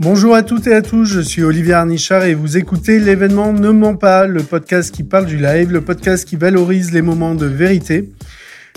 Bonjour à toutes et à tous, je suis Olivier Arnichard et vous écoutez l'événement Ne ment pas, le podcast qui parle du live, le podcast qui valorise les moments de vérité,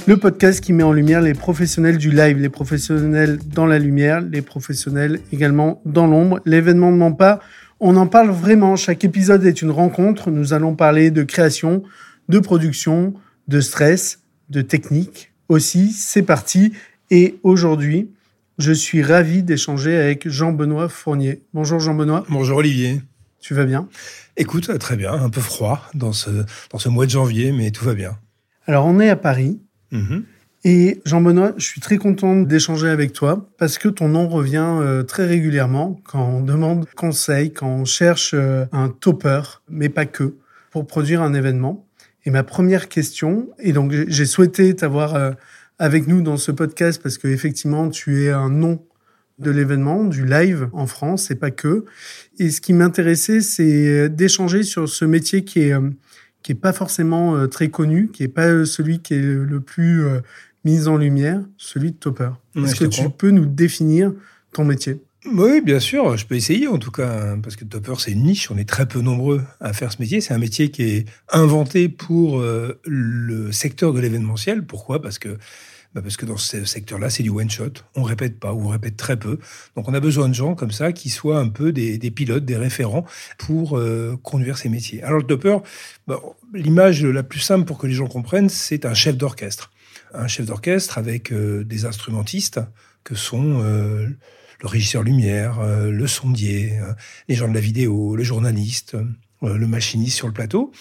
le podcast qui met en lumière les professionnels du live, les professionnels dans la lumière, les professionnels également dans l'ombre. L'événement Ne ment pas, on en parle vraiment, chaque épisode est une rencontre, nous allons parler de création, de production, de stress, de technique aussi, c'est parti. Et aujourd'hui, je suis ravi d'échanger avec Jean-Benoît Fournier. Bonjour Jean-Benoît. Bonjour Olivier. Tu vas bien? Écoute, très bien, un peu froid dans ce, dans ce mois de janvier, mais tout va bien. Alors on est à Paris. Mhm. Et Jean-Benoît, je suis très content d'échanger avec toi parce que ton nom revient euh, très régulièrement quand on demande conseil, quand on cherche euh, un topper, mais pas que, pour produire un événement. Et ma première question, et donc j'ai souhaité t'avoir euh, avec nous dans ce podcast parce que effectivement tu es un nom de l'événement, du live en France et pas que. Et ce qui m'intéressait, c'est d'échanger sur ce métier qui est euh, qui est pas forcément euh, très connu, qui est pas celui qui est le plus euh, mis en lumière, celui de topper. Est-ce que tu peux nous définir ton métier? Oui, bien sûr, je peux essayer en tout cas, hein, parce que topper, c'est une niche, on est très peu nombreux à faire ce métier. C'est un métier qui est inventé pour le secteur de l'événementiel. Pourquoi? Parce que bah, parce que dans ce secteur-là, c'est du one-shot. On répète pas ou on répète très peu. Donc on a besoin de gens comme ça qui soient un peu des, pilotes, des référents pour euh, conduire ces métiers. Alors le topper, bah, l'image la plus simple pour que les gens comprennent, c'est un chef d'orchestre. Un chef d'orchestre avec euh, des instrumentistes que sont euh, le régisseur lumière, le sondier, les gens de la vidéo, le journaliste, le machiniste sur le plateau.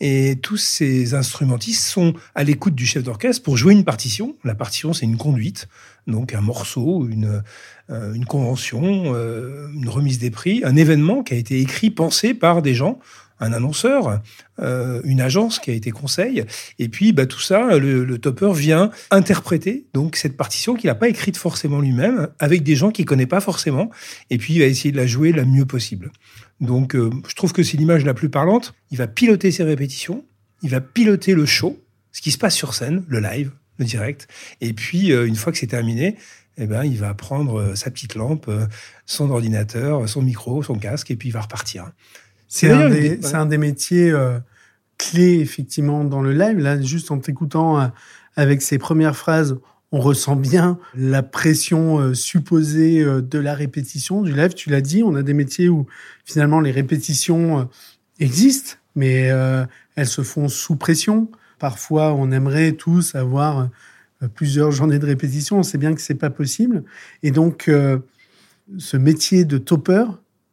Et tous ces instrumentistes sont à l'écoute du chef d'orchestre pour jouer une partition. La partition, c'est une conduite, donc un morceau, une, euh, une convention, euh, une remise des prix, un événement qui a été écrit, pensé par des gens, un annonceur, euh, une agence qui a été conseil. Et puis, bah, tout ça, le, topper vient interpréter donc cette partition qu'il n'a pas écrite forcément lui-même, avec des gens qu'il connaît pas forcément. Et puis, il va essayer de la jouer la mieux possible. Donc, euh, je trouve que c'est l'image la plus parlante. Il va piloter ses répétitions, il va piloter le show, ce qui se passe sur scène, le live, le direct. Et puis, euh, une fois que c'est terminé, eh ben, il va prendre sa petite lampe, son ordinateur, son micro, son casque, et puis il va repartir. C'est un, un, des métiers clés, effectivement, dans le live. Là, juste en t'écoutant avec ses premières phrases, on ressent bien la pression euh, supposée euh, de la répétition, du live. Tu l'as dit, on a des métiers où finalement les répétitions euh, existent, mais elles se font sous pression. Parfois, on aimerait tous avoir plusieurs journées de répétition. On sait bien que c'est pas possible. Et donc, ce métier de topper,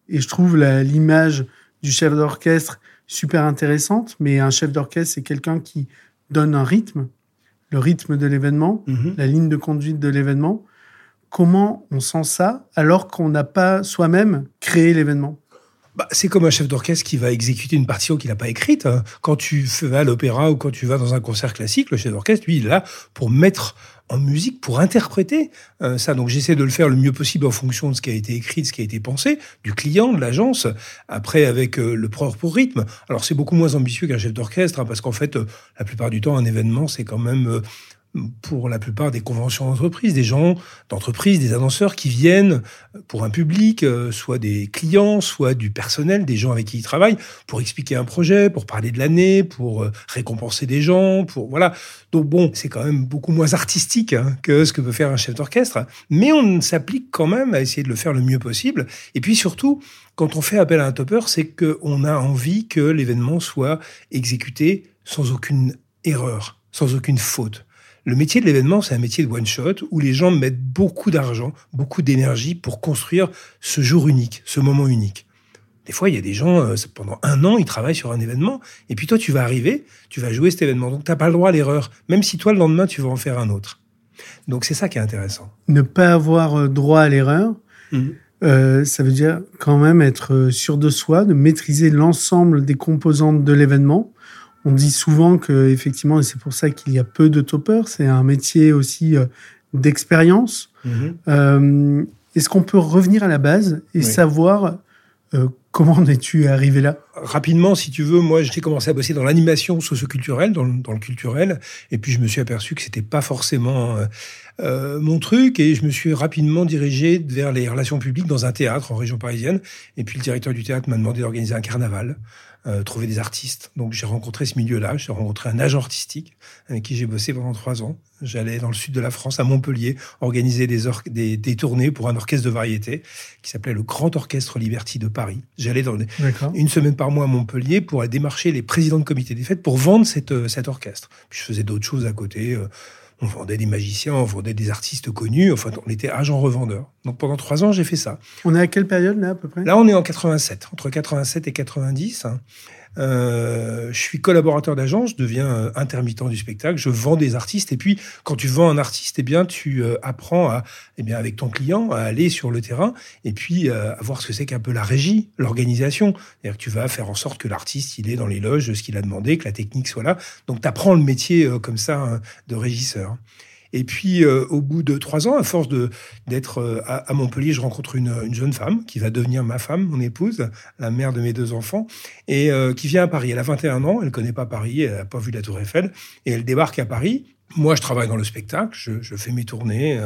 et je trouve l'image du chef d'orchestre super intéressante, mais un chef d'orchestre, c'est quelqu'un qui donne un rythme, le rythme de l'événement, mhm. la ligne de conduite de l'événement. Comment on sent ça alors qu'on n'a pas soi-même créé l'événement? Bah, c'est comme un chef d'orchestre qui va exécuter une partition qu'il n'a pas écrite. Hein. Quand tu vas à l'opéra ou quand tu vas dans un concert classique, le chef d'orchestre, lui, il est là pour mettre en musique pour interpréter euh, ça. Donc j'essaie de le faire le mieux possible en fonction de ce qui a été écrit, de ce qui a été pensé, du client, de l'agence, après avec euh, le propre rythme. Alors c'est beaucoup moins ambitieux qu'un chef d'orchestre, hein, parce qu'en fait, euh, la plupart du temps, un événement, c'est quand même pour la plupart des conventions d'entreprise, des gens d'entreprise, des annonceurs qui viennent pour un public, euh, soit des clients, soit du personnel, des gens avec qui ils travaillent, pour expliquer un projet, pour parler de l'année, pour euh, récompenser des gens, pour voilà. Donc bon, c'est quand même beaucoup moins artistique hein, que ce que peut faire un chef d'orchestre, mais on s'applique quand même à essayer de le faire le mieux possible. Et puis surtout, quand on fait appel à un topper, c'est qu'on a envie que l'événement soit exécuté sans aucune erreur, sans aucune faute. Le métier de l'événement, c'est un métier de one-shot où les gens mettent beaucoup d'argent, beaucoup d'énergie pour construire ce jour unique, ce moment unique. Des fois, il y a des gens, euh, pendant un an, ils travaillent sur un événement, et puis toi, tu vas arriver, tu vas jouer cet événement. Donc, tu n'as pas le droit à l'erreur, même si toi, le lendemain, tu vas en faire un autre. Donc, c'est ça qui est intéressant. Ne pas avoir euh, droit à l'erreur, mmh. euh, ça veut dire quand même être sûr de soi, de maîtriser l'ensemble des composantes de l'événement on dit souvent que effectivement, et c'est pour ça qu'il y a peu de toppers, c'est un métier aussi euh, d'expérience. Mhm. Euh, est-ce qu'on peut revenir à la base et savoir euh, Comment en es-tu arrivé là? Rapidement, si tu veux, moi, j'ai commencé à bosser dans l'animation socioculturelle, dans, dans le culturel, et puis je me suis aperçu que c'était pas forcément euh, euh, mon truc, et je me suis rapidement dirigé vers les relations publiques dans un théâtre en région parisienne. Et puis le directeur du théâtre m'a demandé d'organiser un carnaval. Euh, trouver des artistes. Donc j'ai rencontré ce milieu-là, j'ai rencontré un agent artistique avec qui j'ai bossé pendant trois ans. J'allais dans le sud de la France, à Montpellier, organiser des, des, des, tournées pour un orchestre de variété qui s'appelait le Grand Orchestre Liberty de Paris. J'allais dans une semaine par mois à Montpellier pour démarcher les présidents de comité des fêtes pour vendre cette, euh, cet orchestre. Puis je faisais d'autres choses à côté. Euh, on vendait des magiciens, on vendait des artistes connus. Enfin, on était agent revendeur. Donc pendant trois ans, j'ai fait ça. On est à quelle période là à peu près? Là, on est en 87, entre 87 et 90. Euh, je suis collaborateur d'agence, je deviens euh, intermittent du spectacle, je vends des artistes et puis quand tu vends un artiste, eh bien tu euh, apprends à, eh bien avec ton client à aller sur le terrain et puis à voir ce que c'est qu'un peu la régie, l'organisation. C'est-à-dire que tu vas faire en sorte que l'artiste il est dans les loges, ce qu'il a demandé, que la technique soit là. Donc tu apprends le métier comme ça hein, de régisseur. Et puis, euh, au bout de trois ans, à force de d'être euh, à, Montpellier, je rencontre une, une, jeune femme qui va devenir ma femme, mon épouse, la mère de mes deux enfants, et euh, qui vient à Paris. Elle a 21 ans, elle connaît pas Paris, elle n'a pas vu la Tour Eiffel, et elle débarque à Paris. Moi, je travaille dans le spectacle, je, fais mes tournées.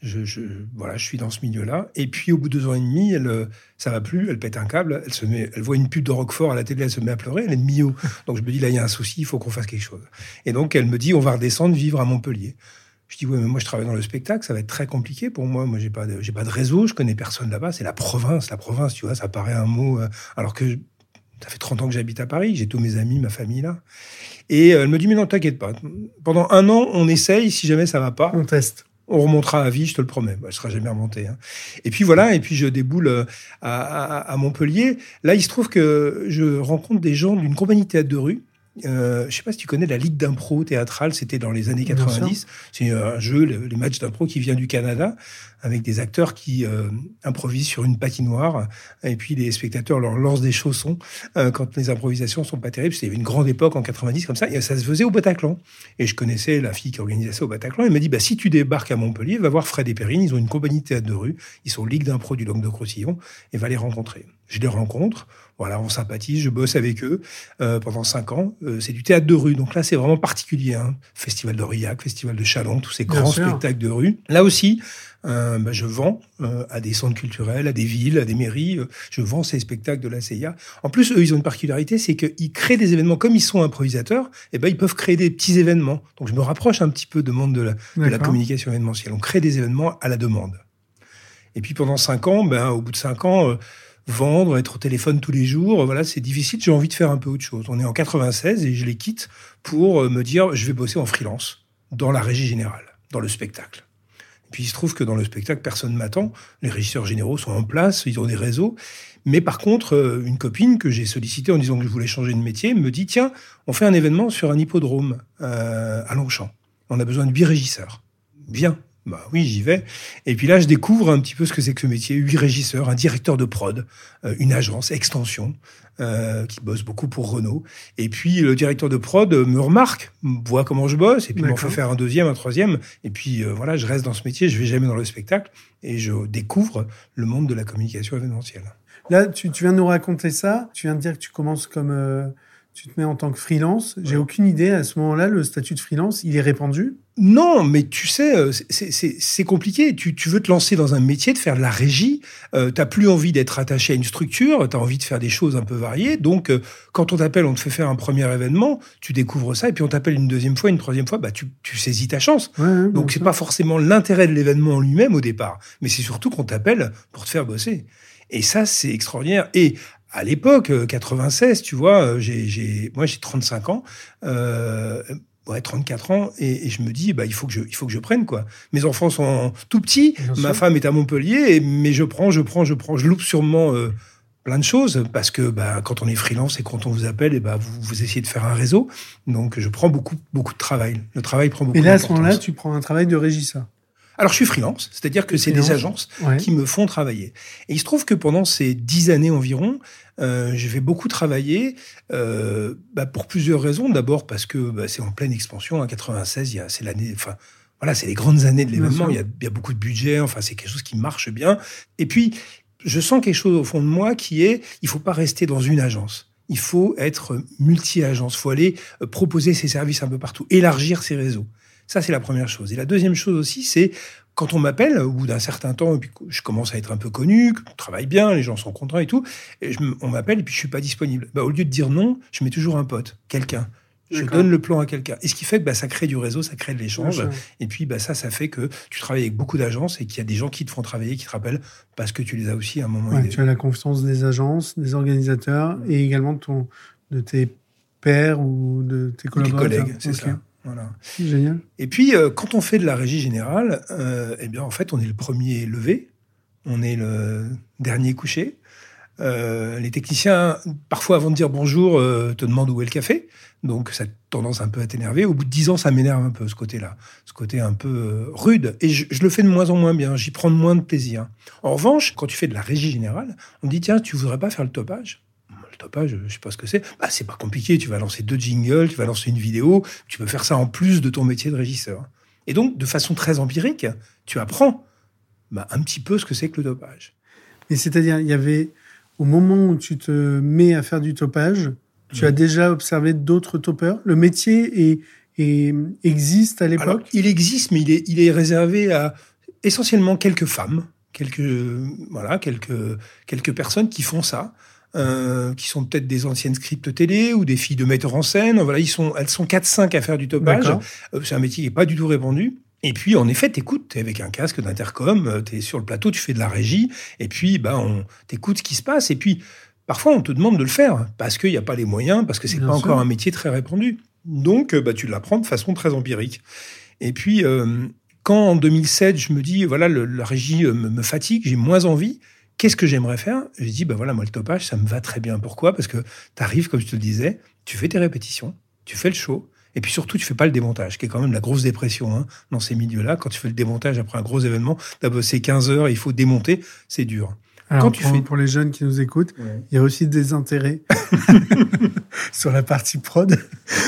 Je, voilà, je suis dans ce milieu-là. Et puis, au bout de deux ans et demi, elle, ça va plus, elle pète un câble, elle voit une pub de Roquefort à la télé, elle se met à pleurer, elle est Mio. Donc, je me dis, là, il y a un souci, il faut qu'on fasse quelque chose. Et donc, elle me dit, on va redescendre, vivre à Montpellier. Je dis, oui, mais moi, je travaille dans le spectacle, ça va être très compliqué pour moi. Moi, j'ai pas de, j'ai pas de réseau, je connais personne là-bas. C'est la province, la province, tu vois, ça paraît un mot, euh, alors que ça fait 30 ans que j'habite à Paris, j'ai tous mes amis, ma famille là. Et euh, elle me dit, mais non, t'inquiète pas. Pendant un an, on essaye, si jamais ça va pas. On teste. On remontera à vie, je te le promets. Bah, je serai jamais remonté. Hein. Et puis voilà, et puis je déboule euh, à, à, Montpellier. Là, il se trouve que je rencontre des gens d'une compagnie théâtre de rue euh, je sais pas si tu connais la Ligue d'impro théâtrale, c'était dans les années 90. C'est un jeu, les matchs d'impro qui vient du Canada, avec des acteurs qui euh, improvisent sur une patinoire, et puis les spectateurs leur lancent des chaussons euh, quand les improvisations sont pas terribles. C'était une grande époque en 90 comme ça, et ça se faisait au Bataclan. Et je connaissais la fille qui organisait ça au Bataclan, elle m'a dit, bah, si tu débarques à Montpellier, va voir Fred et Perrine, ils ont une compagnie de théâtre de rue, ils sont Ligue d'impro du Languedoc-Roussillon, et va les rencontrer. Je les rencontre, voilà, on sympathise, je bosse avec eux euh, pendant cinq ans. Euh, c'est du théâtre de rue, donc là c'est vraiment particulier. Hein. Festival d'Aurillac, Festival de Chalon, tous ces grands spectacles de rue. Là aussi, euh, bah, je vends euh, à des centres culturels, à des villes, à des mairies. Euh, je vends ces spectacles de la CIA. En plus, eux, ils ont une particularité, c'est qu'ils créent des événements comme ils sont improvisateurs. Et eh ben, ils peuvent créer des petits événements. Donc, je me rapproche un petit peu de monde de la, de la communication événementielle. On crée des événements à la demande. Et puis pendant cinq ans, ben, au bout de cinq ans, vendre, être au téléphone tous les jours, voilà, c'est difficile. J'ai envie de faire un peu autre chose. On est en 96 et je les quitte pour euh, me dire, je vais bosser en freelance dans la régie générale, dans le spectacle. Puis il se trouve que dans le spectacle, personne ne m'attend. Les régisseurs généraux sont en place, ils ont des réseaux. Mais par contre, euh, une copine que j'ai sollicitée en disant que je voulais changer de métier me dit tiens, on fait un événement sur un hippodrome euh, à Longchamp. On a besoin de huit régisseurs. Bien, bah oui, j'y vais. Et puis là, je découvre un petit peu ce que c'est que ce métier. Huit régisseurs, un directeur de prod, euh, une agence, Extension, euh, qui bosse beaucoup pour Renault. Et puis le directeur de prod me remarque, voit comment je bosse, et puis m'en fait faire un deuxième, un troisième. Et puis euh, voilà, je reste dans ce métier, je vais jamais dans le spectacle, et je découvre le monde de la communication événementielle. Là, tu, tu viens de nous raconter ça. Tu viens de dire que tu commences comme tu te mets en tant que freelance. J'ai aucune idée à ce moment-là, le statut de freelance, il est répandu Non, mais tu sais, euh, c'est compliqué. Tu, tu, veux te lancer dans un métier, de faire de la régie. Euh, tu n'as plus envie d'être attaché à une structure. Tu as envie de faire des choses un peu variées. Donc, euh, quand on t'appelle, on te fait faire un premier événement, tu découvres ça, et puis on t'appelle une deuxième fois, une troisième fois, bah tu, tu saisis ta chance. Donc, c'est pas forcément l'intérêt de l'événement en lui-même au départ, mais c'est surtout qu'on t'appelle pour te faire bosser. Et ça, c'est extraordinaire. Et à l'époque, 96, euh, tu vois, euh, j'ai, moi j'ai 35 ans, euh, ouais, 34 ans, et, je me dis, bah, il faut que je, il faut que je prenne quoi. Mes enfants sont tout petits, ma femme est à Montpellier, mais je prends, je prends, je prends, je loupe sûrement plein de choses parce que bah, quand on est freelance et quand on vous appelle, et bah, vous, vous essayez de faire un réseau, donc je prends beaucoup, beaucoup de travail. Le travail prend beaucoup. Et là, à ce moment-là, tu prends un travail de régisseur. Alors je suis freelance, c'est-à-dire que c'est des agences qui me font travailler. Et il se trouve que pendant ces dix années environ, euh, je vais beaucoup travailler euh, bah, pour plusieurs raisons. D'abord parce que bah, c'est en pleine expansion. En 96, c'est l'année, enfin voilà, c'est les grandes années de l'événement. Il y, a, il y a beaucoup de budget. Enfin, c'est quelque chose qui marche bien. Et puis je sens quelque chose au fond de moi qui est, il faut pas rester dans une agence. Il faut être multi-agence. Il faut aller euh, proposer ses services un peu partout, élargir ses réseaux. Ça, c'est la première chose. Et la deuxième chose aussi, c'est quand on m'appelle, au bout d'un certain temps, et puis je commence à être un peu connu, on travaille bien, les gens sont contents et tout, et on m'appelle et puis je suis pas disponible. Bah, au lieu de dire non, je mets toujours un pote, quelqu'un. Je donne le plan à quelqu'un. Et ce qui fait que bah, ça crée du réseau, ça crée de l'échange. Et puis bah, ça, ça fait que tu travailles avec beaucoup d'agences et qu'il y a des gens qui te font travailler, qui te rappellent parce que tu les as aussi à un moment Tu as la confiance des agences, des organisateurs et également de, ton, de tes pairs ou de tes collaborateurs. Des collègues, c'est ça. Voilà. Génial. Et puis, euh, quand on fait de la régie générale, euh, eh bien, en fait, on est le premier levé, on est le dernier couché. Euh, les techniciens, parfois avant de dire bonjour, te demandent où est le café. Donc, ça a tendance un peu à t'énerver. Au bout de dix ans, ça m'énerve un peu, ce côté-là. Ce côté un peu rude. Et je, je, le fais de moins en moins bien. J'y prends de moins de plaisir. En revanche, quand tu fais de la régie générale, on dit, tiens, tu voudrais pas faire le topage? Pas, je, sais pas ce que c'est. Bah, c'est pas compliqué. Tu vas lancer deux jingles, tu vas lancer une vidéo. Tu peux faire ça en plus de ton métier de régisseur. Et donc, de façon très empirique, tu apprends bah, un petit peu ce que c'est que le topage. Et c'est-à-dire, il y avait, au moment où tu te mets à faire du topage, tu as déjà observé d'autres topeurs? Le métier est, existe à l'époque? Il existe, mais il est, il est réservé à essentiellement quelques femmes, quelques, voilà, quelques, quelques personnes qui font ça. Euh, qui sont peut-être des anciennes scripts télé ou des filles de metteurs en scène. Voilà, ils sont, elles sont 4-5 à faire du topage. Euh, c'est un métier qui n'est pas du tout répandu. Et puis, en effet, t'écoutes, t'es avec un casque d'intercom, euh, t'es sur le plateau, tu fais de la régie, et puis, bah, on t'écoute ce qui se passe. Et puis, parfois, on te demande de le faire parce qu'il n'y a pas les moyens, parce que c'est pas encore un métier très répandu. Donc, bah, tu l'apprends de façon très empirique. Et puis, quand en 2007, je me dis, voilà, la régie me fatigue, j'ai moins envie, Qu'est-ce que j'aimerais faire? Je dis, ben voilà, moi, le topage, ça me va très bien. Pourquoi? Parce que tu arrives, comme je te le disais, tu fais tes répétitions, tu fais le show, et puis surtout, tu fais pas le démontage, qui est quand même la grosse dépression hein, dans ces milieux-là. Quand tu fais le démontage après un gros événement, tu as bossé 15 heures, il faut démonter, c'est dur. Alors, Quand tu pour, fais... pour les jeunes qui nous écoutent, il y a aussi des intérêts sur la partie prod.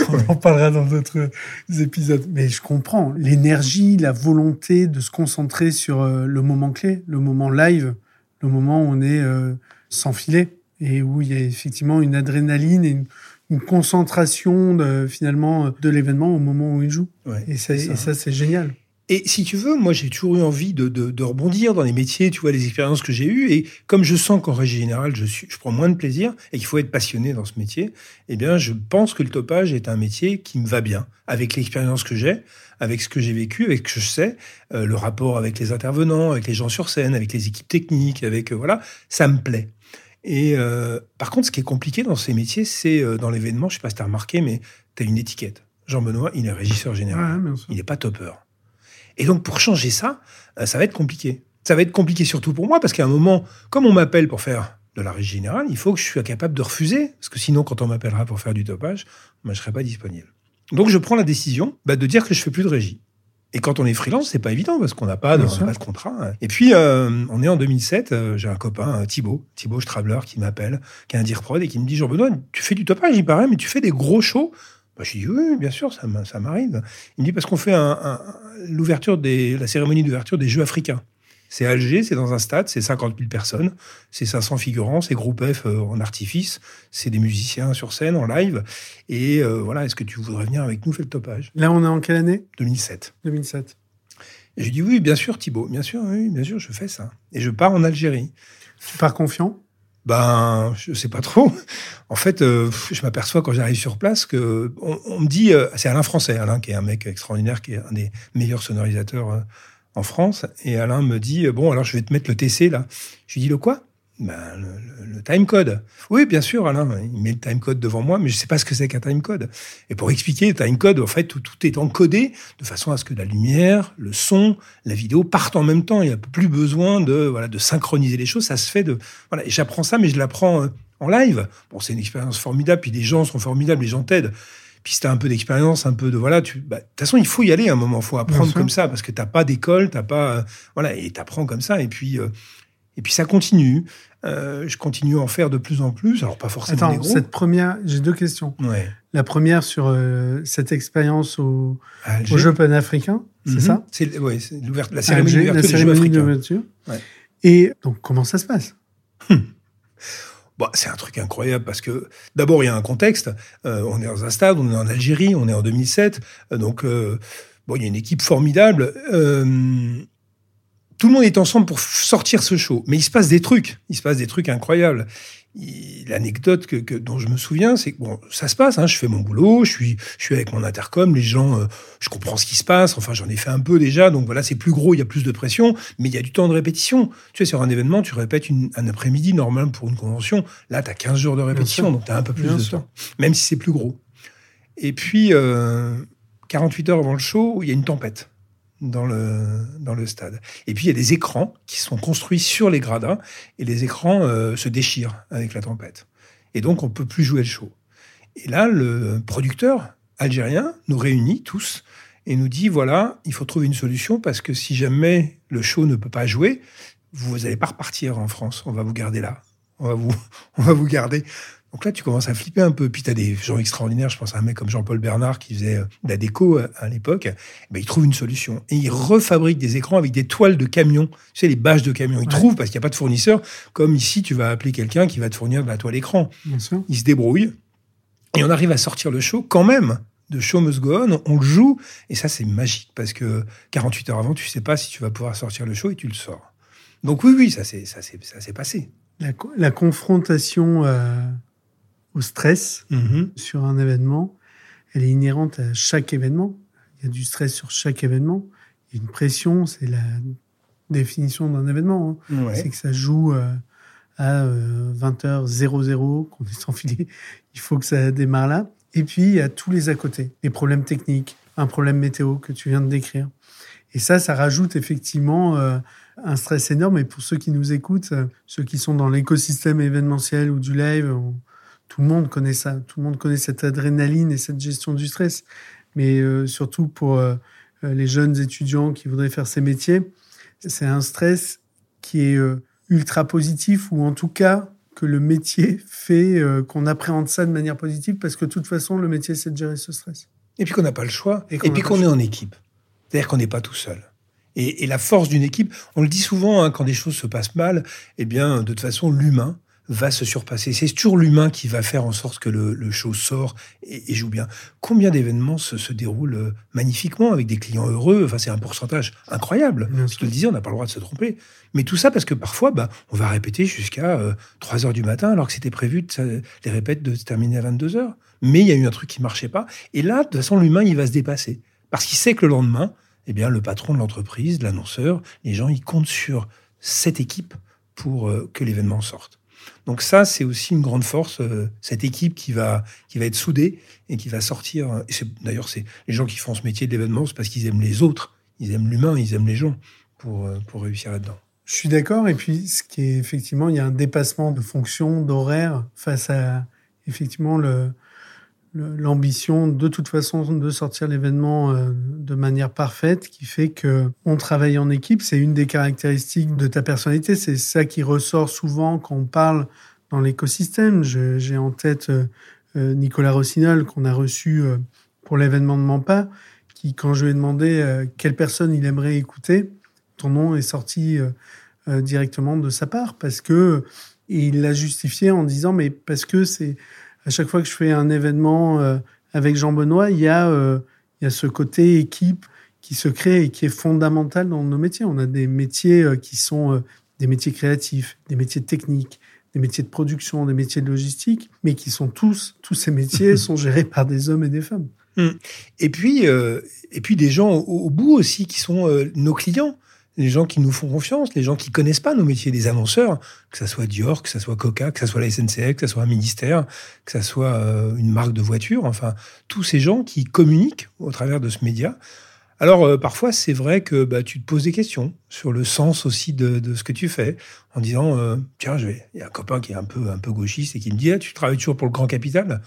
On en parlera dans d'autres épisodes. Mais je comprends l'énergie, la volonté de se concentrer sur euh, le moment clé, le moment live le moment où on est euh, sans filet et où il y a effectivement une adrénaline et une, concentration de, finalement de l'événement au moment où il joue. et, ça, ça, c'est génial. Et si tu veux, moi j'ai toujours eu envie de, de, rebondir dans les métiers, tu vois, les expériences que j'ai eues. Et comme je sens qu'en régie générale, je, suis, je prends moins de plaisir et qu'il faut être passionné dans ce métier, eh bien je pense que le topage est un métier qui me va bien, avec l'expérience que j'ai, avec ce que j'ai vécu, avec ce que je sais, euh, le rapport avec les intervenants, avec les gens sur scène, avec les équipes techniques, avec... Euh, voilà, ça me plaît. Et euh, par contre, ce qui est compliqué dans ces métiers, c'est dans l'événement, je sais pas si tu as remarqué, mais tu as une étiquette. Jean-Benoît, il est régisseur général. il n'est pas topper. Et donc, pour changer ça, euh, ça va être compliqué. Ça va être compliqué surtout pour moi, parce qu'à un moment, comme on m'appelle pour faire de la régie générale, il faut que je sois capable de refuser, parce que sinon, quand on m'appellera pour faire du topage, moi, je ne serai pas disponible. Donc, je prends la décision bah, de dire que je fais plus de régie. Et quand on est freelance, c'est pas évident parce qu'on n'a pas, de, pas de contrat. Et puis, euh, on est en 2007. Euh, j'ai un copain, Thibaut, Thibaut Strabler, qui m'appelle, qui est un dire prod et qui me dit Jean-Benoît, tu fais du topage, il paraît, mais tu fais des gros shows. Bah, je dis oui, bien sûr, ça, m'arrive. Il me dit parce qu'on fait l'ouverture des, la cérémonie d'ouverture des Jeux africains. C'est Alger, c'est dans un stade, c'est 50 000 personnes, c'est 500 figurants, c'est groupe F euh, en artifice, c'est des musiciens sur scène en live. Et euh, voilà, est-ce que tu voudrais venir avec nous faire le topage? Là, on est en quelle année? 2007. 2007. Et je dis oui, bien sûr, Thibaut, bien sûr, oui, bien sûr, je fais ça. Et je pars en Algérie. Tu pars confiant? Ben, je sais pas trop. En fait, euh, je m'aperçois quand j'arrive sur place que on, me dit, euh, c'est Alain Français, Alain qui est un mec extraordinaire, qui est un des meilleurs sonorisateurs euh, en France, et Alain me dit, bon, alors je vais te mettre le TC là. Je lui dis le quoi? Ben, le, le, time code. Oui, bien sûr, Alain, il met le time code devant moi, mais je sais pas ce que c'est qu'un time code. Et pour expliquer le time code, en fait, tout, tout, est encodé de façon à ce que la lumière, le son, la vidéo partent en même temps. Il n'y a plus besoin de, voilà, de synchroniser les choses. Ça se fait de, voilà. Et j'apprends ça, mais je l'apprends euh, en live. Bon, c'est une expérience formidable, puis les gens sont formidables, les gens t'aident. Puis si t'as un peu d'expérience, un peu de voilà, tu, bah, de toute façon, il faut y aller à un moment, il faut apprendre comme ça parce que t'as pas d'école, t'as pas, euh, voilà, et t'apprends comme ça. Et puis, euh, et puis ça continue. Euh, je continue à en faire de plus en plus. Alors pas forcément. Attends, cette première, j'ai deux questions. Ouais. La première sur euh, cette expérience au, au Jeux panafricains, c'est mhm. ça C'est ouais, la cérémonie d'ouverture des Jeux africains. Ouais. Et donc comment ça se passe? Bon, c'est un truc incroyable parce que d'abord il y a un contexte. Euh, on est dans un stade, on est en Algérie, on est en 2007, euh, donc euh, bon, il y a une équipe formidable. Tout le monde est ensemble pour sortir ce show, mais il se passe des trucs, il se passe des trucs incroyables l'anecdote que, dont je me souviens, c'est que bon, ça se passe. Hein, je fais mon boulot, je suis, je suis avec mon intercom, les gens, euh, je comprends ce qui se passe. Enfin, j'en ai fait un peu déjà, donc voilà, c'est plus gros, il y a plus de pression, mais il y a du temps de répétition. Tu sais, sur un événement, tu répètes un après-midi normal pour une convention. Là, tu as 15 jours de répétition, donc tu as un peu plus de temps, même si c'est plus gros. Et puis, 48 euh, heures avant le show, il y a une tempête dans le, dans le stade. Et puis il y a des écrans qui sont construits sur les gradins et les écrans euh, se déchirent avec la tempête. Et donc on peut plus jouer le show. Et là, le producteur algérien nous réunit tous et nous dit voilà, il faut trouver une solution parce que si jamais le show ne peut pas jouer, vous n'allez pas repartir en France. On va vous garder là. On va vous, on va vous garder. Donc là, tu commences à flipper un peu. Puis tu as des gens extraordinaires. Je pense à un mec comme Jean-Paul Bernard qui faisait euh, de la déco euh, à l'époque. Eh ben, il trouve une solution. Et il refabrique des écrans avec des toiles de camions. Tu sais, les bâches de camions. Il trouve parce qu'il n'y a pas de fournisseur. Comme ici, tu vas appeler quelqu'un qui va te fournir de la toile écran. Il se débrouille. Et on arrive à sortir le show quand même de Show Must Go On, on le joue, et ça c'est magique, parce que 48 heures avant, tu sais pas si tu vas pouvoir sortir le show, et tu le sors. Donc oui, oui, ça s'est passé. La, la confrontation euh, au stress mhm. sur un événement, elle est inhérente à chaque événement. Il y a du stress sur chaque événement. Il y a une pression, c'est la définition d'un événement. Hein. C'est que ça joue euh, à 20h00, euh, qu'on est enfilé. Il faut que ça démarre là. Et puis, il y a tous les à côté. Les problèmes techniques, un problème météo que tu viens de décrire. Et ça, ça rajoute effectivement euh, un stress énorme. Et pour ceux qui nous écoutent, ceux qui sont dans l'écosystème événementiel ou du live, tout le monde connaît ça. Tout le monde connaît cette adrénaline et cette gestion du stress. Mais euh, surtout pour euh, euh, les jeunes étudiants qui voudraient faire ces métiers, c'est un stress qui est ultra positif ou en tout cas que le métier fait qu'on appréhende ça de manière positive parce que de toute façon, le métier, c'est de gérer ce stress. Et puis qu'on n'a pas le choix. Et, puis qu'on est en équipe. C'est-à-dire qu'on n'est pas tout seul. Et, la force d'une équipe, on le dit souvent, hein, quand des choses se passent mal, eh bien, de toute façon, l'humain, va se surpasser. C'est toujours l'humain qui va faire en sorte que le, le show sort et, joue bien. Combien d'événements se, se, déroulent euh, magnifiquement avec des clients heureux? Enfin, c'est un pourcentage incroyable. Je te le disais, on n'a pas le droit de se tromper. Mais tout ça parce que parfois, bah, on va répéter jusqu'à 3 euh, heures du matin alors que c'était prévu de, les répètes de se terminer à 22 heures. Mais il y a eu un truc qui marchait pas. Et là, de toute façon, l'humain, il va se dépasser. Parce qu'il sait que le lendemain, eh bien, le patron de l'entreprise, l'annonceur, les gens, ils comptent sur cette équipe pour euh, que l'événement sorte. Donc ça, c'est aussi une grande force, euh, cette équipe qui va, qui va être soudée et qui va sortir. Et d'ailleurs, c'est les gens qui font ce métier de l'événement, c'est parce qu'ils aiment les autres, ils aiment l'humain, ils aiment les gens pour, euh, pour réussir là-dedans. Je suis d'accord. Et puis, ce qui est effectivement, il y a un dépassement de fonction, d'horaire face à effectivement le, l'ambition de toute façon de sortir l'événement euh, de manière parfaite qui fait que on travaille en équipe. C'est une des caractéristiques de ta personnalité. C'est ça qui ressort souvent quand on parle dans l'écosystème. J'ai en tête euh, euh, Nicolas Rossinol qu'on a reçu pour l'événement de Mampa, qui quand je lui ai demandé quelle personne il aimerait écouter, ton nom est sorti directement de sa part parce que il l'a justifié en disant mais parce que c'est à chaque fois que je fais un événement euh, avec Jean Benoît, il y, a, euh, il y a ce côté équipe qui se crée et qui est fondamental dans nos métiers. On a des métiers euh, qui sont des métiers créatifs, des métiers techniques, des métiers de production, des métiers de logistique, mais qui sont tous, tous ces métiers sont gérés par des hommes et des femmes. Hum. Et puis, et puis des gens au, bout aussi qui sont nos clients les gens qui nous font confiance, les gens qui connaissent pas nos métiers, des annonceurs, que ça soit Dior, que ça soit Coca, que ça soit la SNCF, que ça soit un ministère, que ça soit euh, une marque de voiture, enfin tous ces gens qui communiquent au travers de ce média. Alors euh, parfois c'est vrai que bah, tu te poses des questions sur le sens aussi de, ce que tu fais, en disant euh, tiens je vais, il y a un copain qui est un peu un peu gauchiste et qui me dit ah, tu travailles toujours pour le grand capital?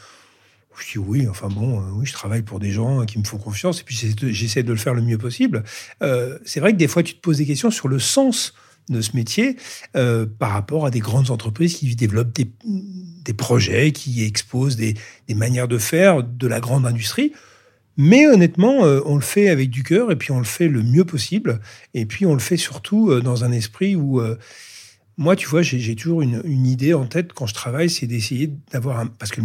Je dis oui, enfin bon, euh, oui, je travaille pour des gens qui me font confiance et puis j'essaie de le faire le mieux possible. Euh, c'est vrai que des fois, tu te poses des questions sur le sens de ce métier euh, par rapport à des grandes entreprises qui développent des, projets, qui exposent des, manières de faire de la grande industrie. Mais honnêtement, on le fait avec du cœur et puis on le fait le mieux possible. Et puis on le fait surtout dans un esprit où Moi, tu vois, j'ai toujours une, une, idée en tête quand je travaille, c'est d'essayer d'avoir un... Parce que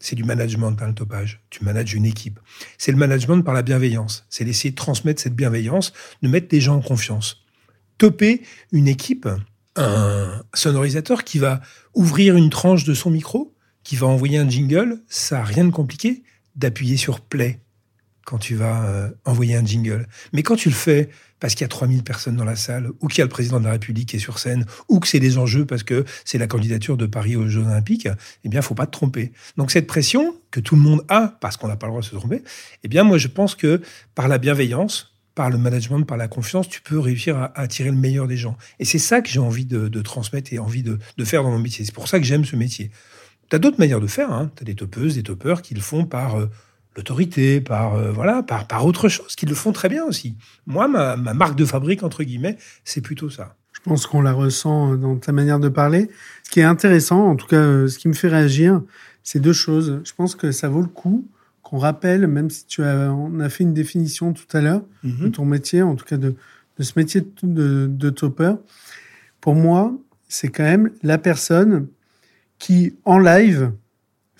c'est du management, hein, le topage. Tu manages une équipe. C'est le management par la bienveillance. C'est d'essayer de transmettre cette bienveillance, de mettre des gens en confiance. Toper une équipe, un sonorisateur qui va ouvrir une tranche de son micro, qui va envoyer un jingle, ça n'a rien de compliqué d'appuyer sur play quand tu vas euh, envoyer un jingle. Mais quand tu le fais parce qu'il y a 3000 personnes dans la salle, ou qu'il y a le président de la République qui est sur scène, ou que c'est des enjeux parce que c'est la candidature de Paris aux Jeux Olympiques, eh bien, faut pas te tromper. Donc, cette pression que tout le monde a, parce qu'on n'a pas le droit de se tromper, eh bien, moi, je pense que par la bienveillance, par le management, par la confiance, tu peux réussir à, attirer le meilleur des gens. Et c'est ça que j'ai envie de, transmettre et envie de, faire dans mon métier. C'est pour ça que j'aime ce métier. Tu as d'autres manières de faire. Hein. Tu as des topeuses, des topeurs qui le font par... Euh, l'autorité, par euh, voilà, par, par autre chose, qui le font très bien aussi. Moi, ma, marque de fabrique entre guillemets, c'est plutôt ça. Je pense qu'on la ressent dans ta manière de parler. Ce qui est intéressant, en tout cas, euh, ce qui me fait réagir, c'est deux choses. Je pense que ça vaut le coup qu'on rappelle, même si tu as, on a fait une définition tout à l'heure de mhm. ton métier, en tout cas de, de ce métier de, de topper. Pour moi, c'est quand même la personne qui, en live,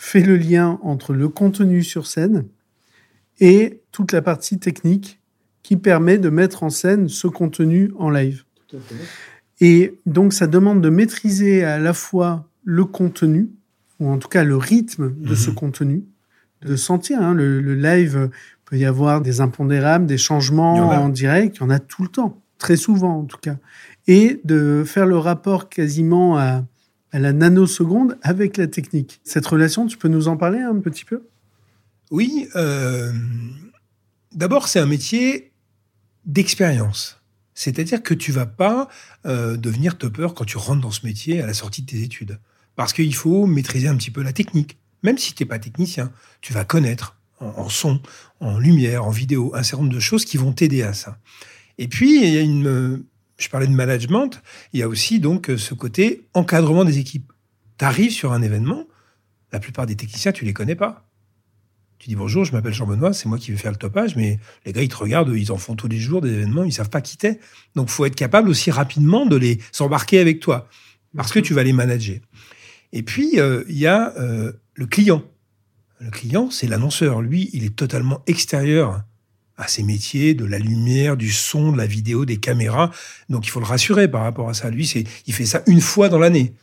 fait le lien entre le contenu sur scène et toute la partie technique qui permet de mettre en scène ce contenu en live. Et donc, ça demande de maîtriser à la fois le contenu, ou en tout cas le rythme de ce mhm. contenu, de sentir. Hein, le, live peut y avoir des impondérables, des changements en, direct, il y en a tout le temps, très souvent en tout cas. Et de faire le rapport quasiment à, à la nanoseconde avec la technique. Cette relation, tu peux nous en parler un petit peu? Oui. Euh, d'abord, c'est un métier d'expérience. C'est-à-dire que tu vas pas euh, devenir topper quand tu rentres dans ce métier à la sortie de tes études. Parce qu'il faut maîtriser un petit peu la technique. Même si tu n'es pas technicien, tu vas connaître en, son, en lumière, en vidéo, un certain nombre de choses qui vont t'aider à ça. Et puis, il y a une, je parlais de management, il y a aussi donc ce côté encadrement des équipes. Tu arrives sur un événement, la plupart des techniciens, tu les connais pas. Tu dis bonjour, je m'appelle Jean-Benoît, c'est moi qui vais faire le topage, mais les gars, ils te regardent, ils en font tous les jours des événements, ils savent pas qui t'es. Donc, faut être capable aussi rapidement de les s'embarquer avec toi, parce que tu vas les manager. Et puis, euh, il y a euh, le client. Le client, c'est l'annonceur. Lui, il est totalement extérieur à ces métiers de la lumière, du son, de la vidéo, des caméras. Donc il faut le rassurer par rapport à ça. Lui, c'est, il fait ça une fois dans l'année.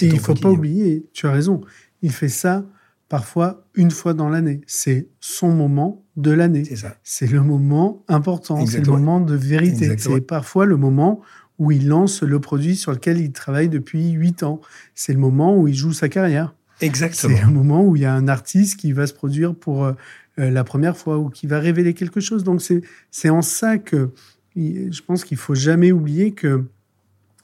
il ne faut pas oublier, tu as raison, il fait ça parfois une fois dans l'année. C'est son moment de l'année. C'est ça. C'est le moment important, c'est le moment de vérité. C'est parfois le moment où il lance le produit sur lequel il travaille depuis huit ans. C'est le moment où il joue sa carrière. Exactement. C'est le moment où il y a un artiste qui va se produire pour euh, la première fois ou qui va révéler quelque chose. Donc c'est en ça que je pense qu'il faut jamais oublier que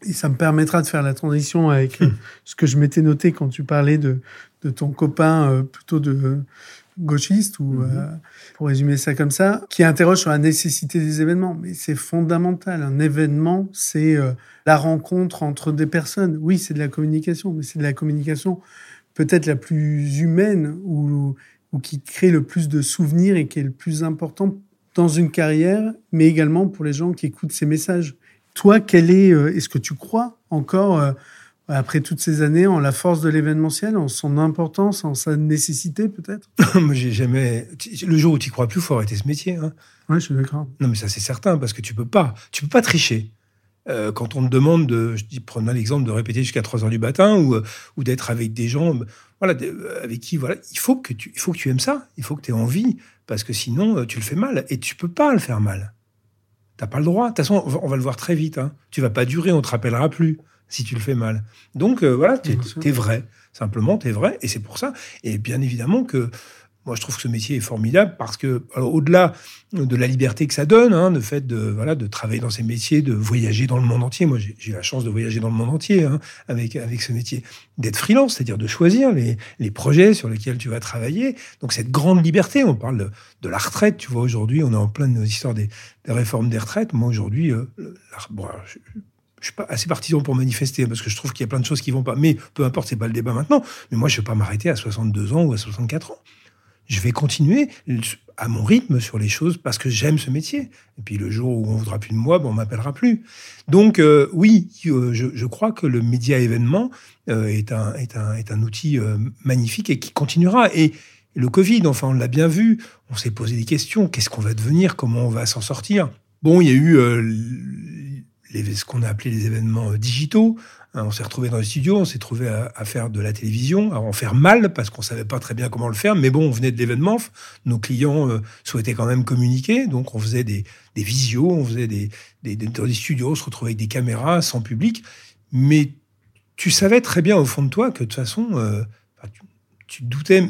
et ça me permettra de faire la transition avec euh, ce que je m'étais noté quand tu parlais de, de ton copain euh, plutôt de gauchiste, ou mhm. pour résumer ça comme ça, qui interroge sur la nécessité des événements. Mais c'est fondamental. Un événement, c'est la rencontre entre des personnes. Oui, c'est de la communication, mais c'est de la communication peut-être la plus humaine, ou ou qui crée le plus de souvenirs et qui est le plus important dans une carrière, mais également pour les gens qui écoutent ces messages. Toi, quel est, euh, est-ce que tu crois encore, euh, après toutes ces années, en la force de l'événementiel, en son importance, en sa nécessité peut-être? Moi, j'ai jamais. Le jour où tu crois plus, faut arrêter ce métier. Hein. Oui, je suis d'accord. Non, mais ça c'est certain parce que tu peux pas, tu peux pas tricher. Euh, quand on te demande de, je dis, prenons l'exemple de répéter jusqu'à 3 heures du matin ou, ou d'être avec des gens, voilà, euh, avec qui, voilà, il faut que tu, il faut que tu aimes ça, il faut que tu aies envie, parce que sinon, euh, tu le fais mal, et tu peux pas le faire mal. T'as pas le droit. De toute façon, on va le voir très vite. Hein. Tu vas pas durer, on te rappellera plus si tu le fais mal. Donc voilà, tu es, vrai. Simplement, tu es vrai, et c'est pour ça. Et bien évidemment que moi, je trouve que ce métier est formidable parce que, au-delà de la liberté que ça donne, hein, le fait de, voilà, de travailler dans ces métiers, de voyager dans le monde entier. Moi, j'ai la chance de voyager dans le monde entier hein, avec, avec ce métier, d'être freelance, c'est-à-dire de choisir les, les, projets sur lesquels tu vas travailler. Donc, cette grande liberté, on parle de, de la retraite. Tu vois, aujourd'hui, on est en pleine histoire des, des réformes des retraites. Moi, aujourd'hui, euh, je, je suis pas assez partisan pour manifester parce que je trouve qu'il y a plein de choses qui vont pas. Mais peu importe, c'est pas le débat maintenant. Mais moi, je vais pas m'arrêter à 62 ans ou à 64 ans je vais continuer à mon rythme sur les choses parce que j'aime ce métier. Et puis le jour où on voudra plus de moi, bon, on m'appellera plus. Donc euh, oui, je, je, crois que le média événement est, un, est, un, est un outil magnifique et qui continuera. Et le Covid, enfin, on l'a bien vu, on s'est posé des questions. Qu'est-ce qu'on va devenir? Comment on va s'en sortir? Bon, il y a eu ce qu'on a appelé les événements digitaux. Hein, on s'est retrouvé dans les studios, on s'est trouvé à, faire de la télévision, à en faire mal parce qu'on savait pas très bien comment le faire. Mais bon, on venait de l'événement, nos clients euh, souhaitaient quand même communiquer, donc on faisait des, des visios, on faisait des, des, dans studios, on se retrouvait avec des caméras sans public. Mais tu savais très bien au fond de toi que de toute façon, euh, tu, tu doutais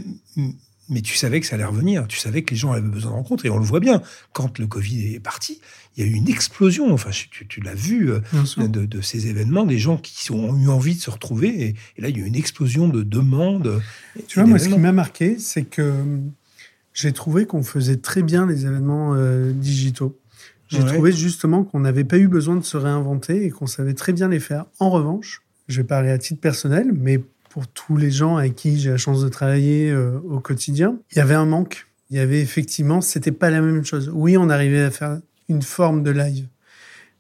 mais tu savais que ça allait revenir. Tu savais que les gens avaient besoin de rencontres. Et on le voit bien. Quand le Covid est parti, il y a eu une explosion. Enfin, tu, l'as vu euh, de, ces événements, des gens qui ont eu envie de se retrouver. Et, là, il y a eu une explosion de demandes. Tu vois, moi, ce qui m'a marqué, c'est que j'ai trouvé qu'on faisait très bien les événements euh, digitaux. J'ai trouvé justement qu'on n'avait pas eu besoin de se réinventer et qu'on savait très bien les faire. En revanche, je vais parler à titre personnel, mais pour tous les gens avec qui j'ai la chance de travailler euh, au quotidien, il y avait un manque. Il y avait effectivement, c'était pas la même chose. Oui, on arrivait à faire une forme de live,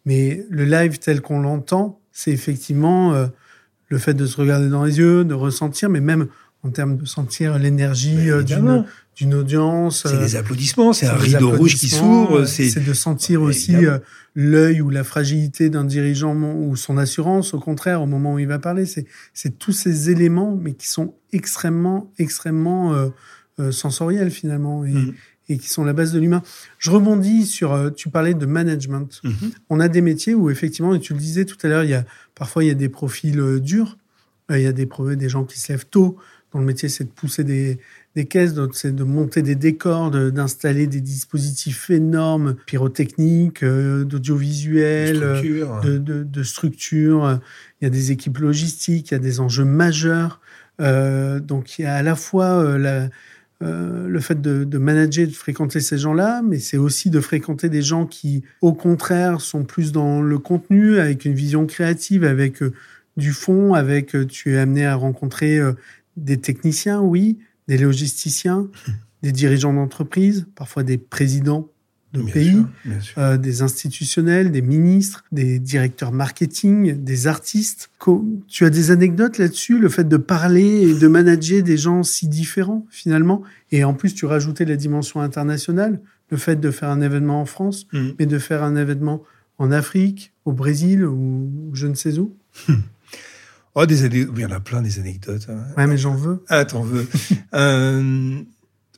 mais le live tel qu'on l'entend, c'est effectivement euh, le fait de se regarder dans les yeux, de ressentir, mais même en termes de sentir l'énergie euh, d'une d'une audience. C'est des applaudissements, c'est un rideau rouge qui s'ouvre. C'est de sentir aussi l'œil ou la fragilité d'un dirigeant ou son assurance, au contraire, au moment où il va parler. C'est tous ces éléments, mais qui sont extrêmement, extrêmement euh, euh, sensoriels finalement et, mm. et, qui sont la base de l'humain. Je rebondis sur, euh, tu parlais de management. Mm-hmm. On a des métiers où effectivement, et tu le disais tout à l'heure, il y a parfois il y a des profils durs, il y a des, des gens qui se lèvent tôt, dont le métier c'est de pousser des, des caisses, c'est de monter des décors, d'installer des dispositifs énormes, pyrotechniques, euh, d'audiovisuel, de, de, de, structures. Il y a des équipes logistiques, il y a des enjeux majeurs. Euh, donc il y a à la fois euh, la, euh, le fait de, de, manager, de fréquenter ces gens-là, mais c'est aussi de fréquenter des gens qui, au contraire, sont plus dans le contenu, avec une vision créative, avec du fond, avec tu es amené à rencontrer des techniciens, oui, des logisticiens, des dirigeants d'entreprise, parfois des présidents de pays, euh, des institutionnels, des ministres, des directeurs marketing, des artistes. Tu as des anecdotes là-dessus, le fait de parler et de manager des gens si différents finalement, et en plus tu rajoutais la dimension internationale, le fait de faire un événement en France, mm. mais de faire un événement en Afrique, au Brésil ou je ne sais où. Oh, des anecdotes. Il y en a plein des anecdotes. Hein. Ouais, mais j'en veux. Ah, t'en veux. euh,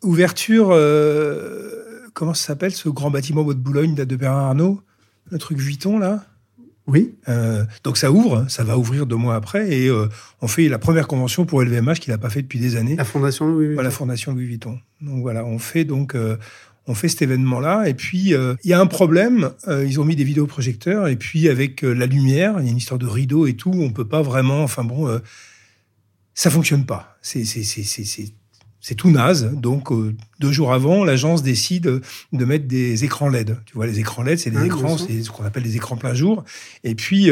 ouverture, euh, comment ça s'appelle ce grand bâtiment de Boulogne date de Bernard Arnault? Le truc Vuitton, là? Oui. Euh, donc ça ouvre, ça va ouvrir deux mois après et on fait la première convention pour LVMH qu'il n'a pas fait depuis des années. La fondation Louis Vuitton. la fondation Louis Vuitton. Donc voilà, on fait donc on fait cet événement-là. Et puis, euh, il y a un problème. Euh, ils ont mis des vidéoprojecteurs. Et puis, avec euh, la lumière, il y a une histoire de rideau et tout. On peut pas vraiment. Enfin bon, ça fonctionne pas. C'est c'est tout naze. Donc, deux jours avant, l'agence décide de mettre des écrans LED. Tu vois, les écrans LED, c'est des ah, écrans, c'est ce qu'on appelle des écrans plein jour. Et puis,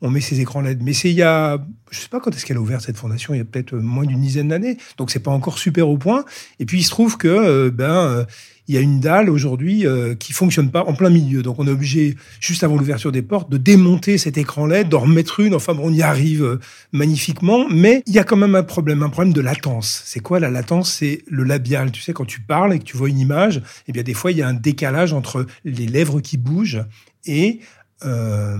on met ces écrans LED. Mais c'est il y a, je sais pas quand est-ce qu'elle a ouvert cette fondation, il y a peut-être moins d'une dizaine d'années. Donc, c'est pas encore super au point. Et puis, il se trouve que, ben, il y a une dalle aujourd'hui euh, qui fonctionne pas en plein milieu. Donc on est obligé, juste avant l'ouverture des portes, de démonter cet écran LED, d'en remettre une. Enfin, bon, on y arrive euh, magnifiquement, mais il y a quand même un problème, un problème de latence. C'est quoi la latence? C'est le labial. Tu sais, quand tu parles et que tu vois une image, eh bien des fois il y a un décalage entre les lèvres qui bougent et euh,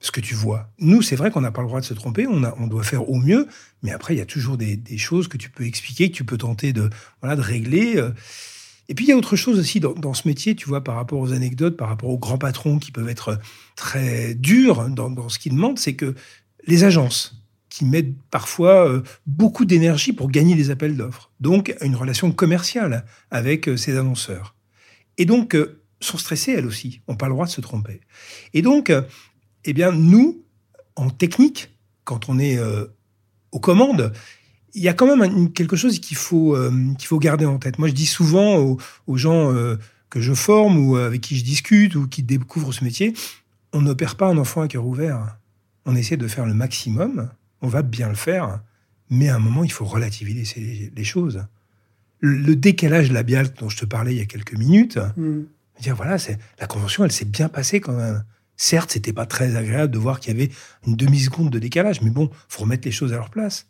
ce que tu vois. Nous, c'est vrai qu'on n'a pas le droit de se tromper, on, a, on doit faire au mieux, mais après, il y a toujours des, des, choses que tu peux expliquer, que tu peux tenter de, voilà, de régler. Euh, et puis il y a autre chose aussi dans, ce métier, tu vois, par rapport aux anecdotes, par rapport aux grands patrons qui peuvent être très durs dans, ce qu'ils demandent, c'est que les agences qui mettent parfois euh, beaucoup d'énergie pour gagner les appels d'offres, donc une relation commerciale avec euh, ces annonceurs, et donc euh, sont stressées elles aussi, n'ont pas le droit de se tromper. Et donc, eh bien nous, en technique, quand on est aux commandes, il y a quand même quelque chose qu'il faut, euh, qu'il faut garder en tête. Moi, je dis souvent aux, gens euh, que je forme ou avec qui je discute ou qui découvrent ce métier, on n'opère pas un enfant à cœur ouvert. On essaie de faire le maximum, on va bien le faire, mais à un moment, il faut relativiser les choses. le décalage labial dont je te parlais il y a quelques minutes, Mm. dire voilà, c'est la convention, elle s'est bien passée quand même. Certes, c'était pas très agréable de voir qu'il y avait une demi seconde de décalage, mais bon, faut remettre les choses à leur place.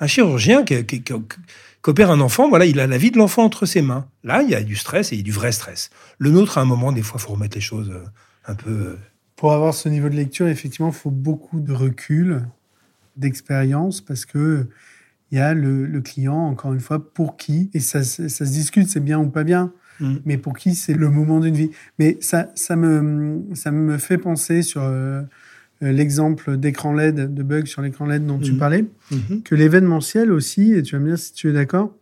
Un chirurgien qui, qui- qui- qui opère un enfant, voilà, il a la vie de l'enfant entre ses mains. Là, il y a du stress et il y a du vrai stress. Le nôtre, à un moment, des fois, faut remettre les choses euh, un peu. euh, Pour avoir ce niveau de lecture, effectivement, il faut beaucoup de recul, d'expérience, parce que il y a le, le client, encore une fois, pour qui, et ça, se- ça se discute, c'est bien ou pas bien, Mm. mais pour qui c'est le moment d'une vie. Mais ça, ça, me, ça me fait penser sur euh, l'exemple d'écran LED, de bug sur l'écran LED dont tu Mhm. parlais, que l'événementiel aussi, et tu vas me dire si tu es d'accord,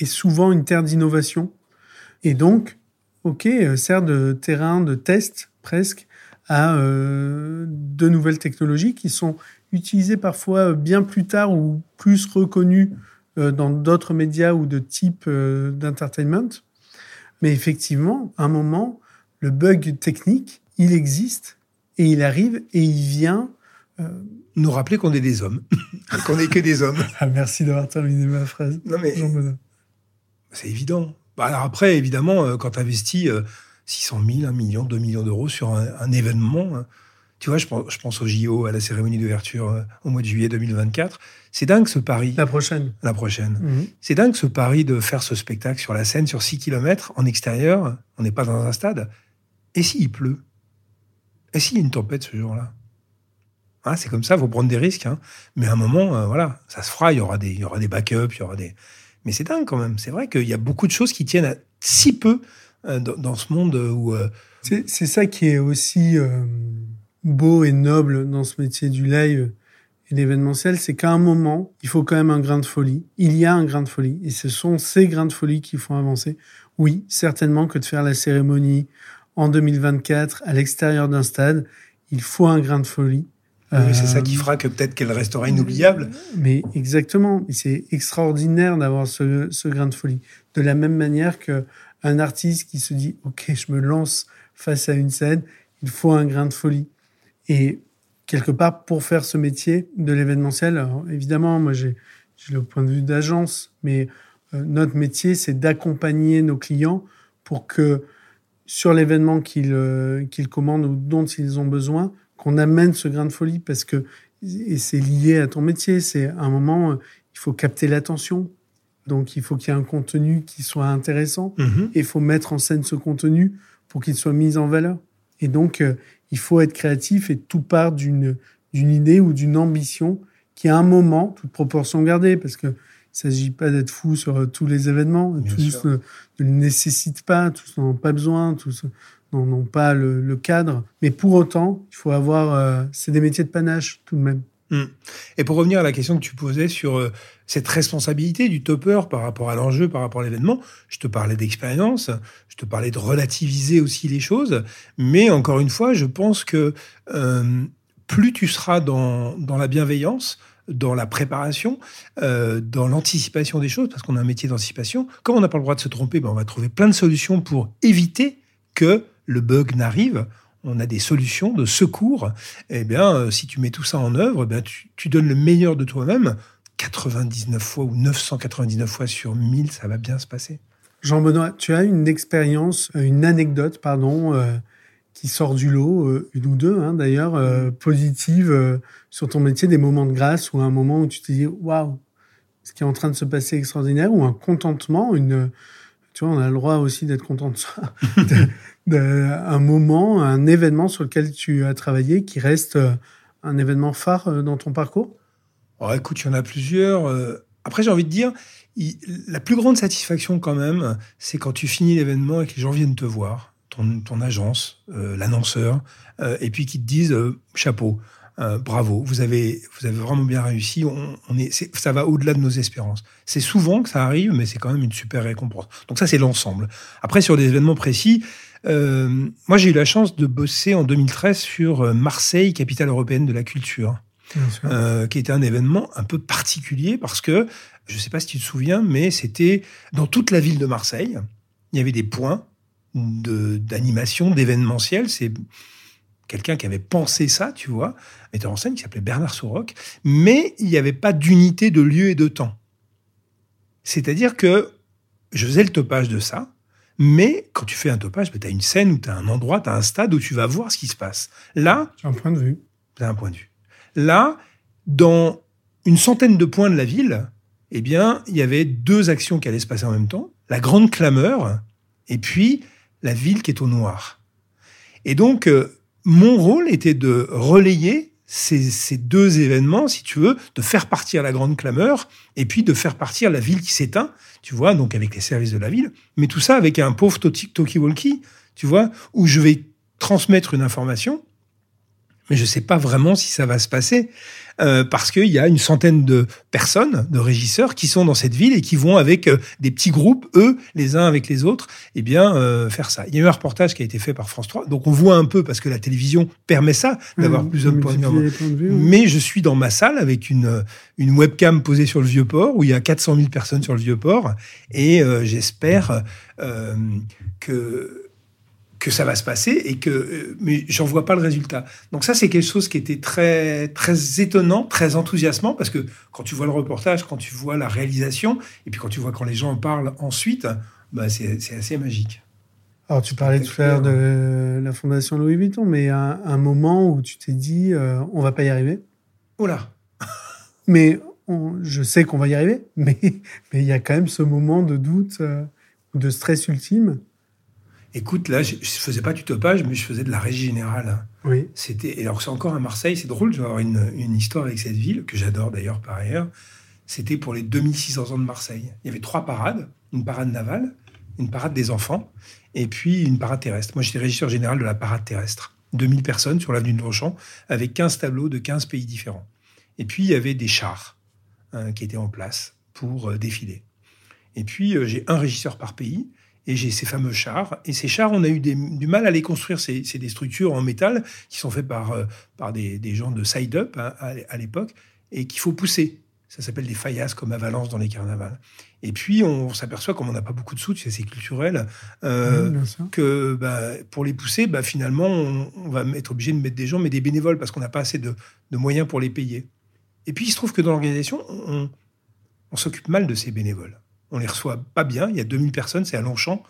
est souvent une terre d'innovation. Et donc, OK, euh, sert de terrain de test presque à euh, de nouvelles technologies qui sont utilisées parfois bien plus tard ou plus reconnues euh, dans d'autres médias ou de type euh, d'entertainment. Mais effectivement, à un moment, le bug technique, il existe et il arrive et il vient. euh, Nous rappeler qu'on est des hommes, qu'on n'est que des hommes. Ah, merci d'avoir terminé ma phrase. Non mais c'est évident. Bah, alors après, évidemment, euh, quand tu investis euh, 600 000, 1 million, 2 millions d'euros sur un, un événement, hein, tu vois, je pense, je pense au JO, à la cérémonie d'ouverture euh, au mois de juillet 2024. C'est dingue ce pari, La prochaine. la prochaine. Mhm. C'est dingue ce pari de faire ce spectacle sur la scène, sur 6 km, en extérieur, on n'est pas dans un stade. Et s'il pleut? Et s'il y a une tempête ce jour-là Hein, C'est comme ça, il faut prendre des risques. hein. Mais à un moment, euh, voilà, ça se fera, il y aura des, il y aura des backups, il y aura des... Mais c'est dingue quand même. C'est vrai qu'il y a beaucoup de choses qui tiennent à si peu euh, dans, ce monde où... euh, C'est c'est ça qui est aussi beau et noble dans ce métier du live et l'événementiel, c'est qu'à un moment, il faut quand même un grain de folie. Il y a un grain de folie et ce sont ces grains de folie qui font avancer. Oui, certainement que de faire la cérémonie en 2024 à l'extérieur d'un stade, il faut un grain de folie. oui, c'est ça Euh, qui fera que peut-être qu'elle restera inoubliable. Mais exactement, c'est extraordinaire d'avoir ce, ce grain de folie. De la même manière que un artiste qui se dit OK, je me lance face à une scène, il faut un grain de folie. Et quelque part, pour faire ce métier de l'événementiel, alors, évidemment, moi j'ai j'ai le point de vue d'agence, mais euh, notre métier, c'est d'accompagner nos clients pour que sur l'événement qu'ils euh, qu'ils commandent ou dont ils ont besoin, qu'on amène ce grain de folie parce que et c'est lié à ton métier. C'est à un moment, euh, il faut capter l'attention. Donc, il faut qu'il y ait un contenu qui soit intéressant Mhm. et il faut mettre en scène ce contenu pour qu'il soit mis en valeur. Et donc, euh, il faut être créatif et tout part d'une d'une idée ou d'une ambition qui, à un moment, toute proportion gardée, parce que il s'agit pas d'être fou sur euh, tous les événements. Bien tous ne, ne le nécessitent pas, tous n'en ont pas besoin, tous n'en ont pas le, le cadre. Mais pour autant, il faut avoir. euh, c'est des métiers de panache tout de même. Et pour revenir à la question que tu posais sur euh, cette responsabilité du topper par rapport à l'enjeu, par rapport à l'événement, je te parlais d'expérience, je te parlais de relativiser aussi les choses, mais encore une fois, je pense que euh, plus tu seras dans, dans la bienveillance, dans la préparation, euh, dans l'anticipation des choses, parce qu'on a un métier d'anticipation, comme on n'a pas le droit de se tromper, ben on va trouver plein de solutions pour éviter que le bug n'arrive. On a des solutions de secours eh bien, euh, si tu mets tout ça en œuvre, eh bien, tu, donnes le meilleur de toi-même. 99 fois ou 999 fois sur 1000, ça va bien se passer. Jean-Benoît, tu as une expérience, euh, une anecdote, pardon, qui sort du lot, euh, une ou deux hein, d'ailleurs, euh, positive euh, sur ton métier, des moments de grâce ou un moment où tu te dis waouh, ce qui est en train de se passer est extraordinaire, ou un contentement, une, tu vois, on a le droit aussi d'être content de de- un moment, un événement sur lequel tu as travaillé qui reste euh, un événement phare dans ton parcours? Oh, écoute, il y en a plusieurs. Après, j'ai envie de dire, il- la plus grande satisfaction quand même, c'est quand tu finis l'événement et que les gens viennent te voir, ton, ton agence, euh, l'annonceur, euh, et puis qu'ils te disent euh, chapeau, bravo, vous avez, vous avez vraiment bien réussi. On, on est, ça va au-delà de nos espérances. C'est souvent que ça arrive, mais c'est quand même une super récompense. Donc ça, c'est l'ensemble. Après, sur des événements précis, moi, j'ai eu la chance de bosser en 2013 sur Marseille, capitale européenne de la culture euh, qui était un événement un peu particulier parce que, je ne sais pas si tu te souviens, mais c'était dans toute la ville de Marseille, il y avait des points d'animation, d'événementiel. C'est quelqu'un qui avait pensé ça, tu vois, un metteur en scène qui s'appelait Bernard Soroc, mais il n'y avait pas d'unité de lieu et de temps. C'est-à-dire que je faisais le topage de ça. Mais quand tu fais un topage, ben, tu as une scène où tu as un endroit, tu as un stade où tu vas voir ce qui se passe. Là. Tu un point de vue. Tu un point de vue. Là, dans une centaine de points de la ville, eh bien, il y avait deux actions qui allaient se passer en même temps. La grande clameur et puis la ville qui est au noir. Et donc, euh, mon rôle était de relayer ces, deux événements, si tu veux, de faire partir la grande clameur et puis de faire partir la ville qui s'éteint, tu vois, donc avec les services de la ville, mais tout ça avec un pauvre talkie-walkie, tu vois, où je vais transmettre une information, mais je ne sais pas vraiment si ça va se passer. Euh, parce qu'il y a une centaine de personnes, de régisseurs, qui sont dans cette ville et qui vont avec euh, des petits groupes, eux, les uns avec les autres, eh bien, euh, faire ça. Il y a eu un reportage qui a été fait par France 3, donc on voit un peu, parce que la télévision permet ça, d'avoir mmh, plusieurs points de vue. Mais je suis dans ma salle avec une, une webcam posée sur le Vieux-Port, où il y a 400 000 personnes sur le Vieux-Port, et j'espère que que ça va se passer et que euh, mais j'en vois pas le résultat. Donc ça c'est quelque chose qui était très très étonnant, très enthousiasmant parce que quand tu vois le reportage, quand tu vois la réalisation et puis quand tu vois quand les gens en parlent ensuite, bah c'est assez magique. Alors tu parlais tout à l'heure de la fondation Louis Vuitton, mais un, un moment où tu t'es dit euh, on va pas y arriver. Oh là. mais je sais qu'on va y arriver, mais mais il y a quand même ce moment de doute, euh, de stress ultime. Écoute, là, je, ne faisais pas du topage, mais je faisais de la régie générale. Oui. C'était, alors c'est encore à Marseille, c'est drôle, je vais avoir une, une histoire avec cette ville, que j'adore d'ailleurs par ailleurs. C'était pour les 2600 ans de Marseille. Il y avait trois parades, une parade navale, une parade des enfants, et puis une parade terrestre. Moi, j'étais régisseur général de la parade terrestre. 2000 personnes sur l'avenue de Longchamp, avec 15 tableaux de 15 pays différents. Et puis, il y avait des chars hein, qui étaient en place pour euh, défiler. Et puis, euh, j'ai un régisseur par pays et j'ai ces fameux chars. Et ces chars, on a eu du mal à les construire. C'est des structures en métal qui sont faites par, euh, par des, des, gens de side-up hein, à, l'époque et qu'il faut pousser. Ça s'appelle des faïasses comme à Valence dans les carnavals. Et puis, on s'aperçoit, comme on n'a pas beaucoup de sous, c'est culturel, euh, que bah, pour les pousser, bah, finalement, on, va être obligé de mettre des gens, mais des bénévoles, parce qu'on n'a pas assez de, de, moyens pour les payer. Et puis, il se trouve que dans l'organisation, on, on s'occupe mal de ces bénévoles on les reçoit pas bien. Il y a 2000 personnes, c'est à Longchamp,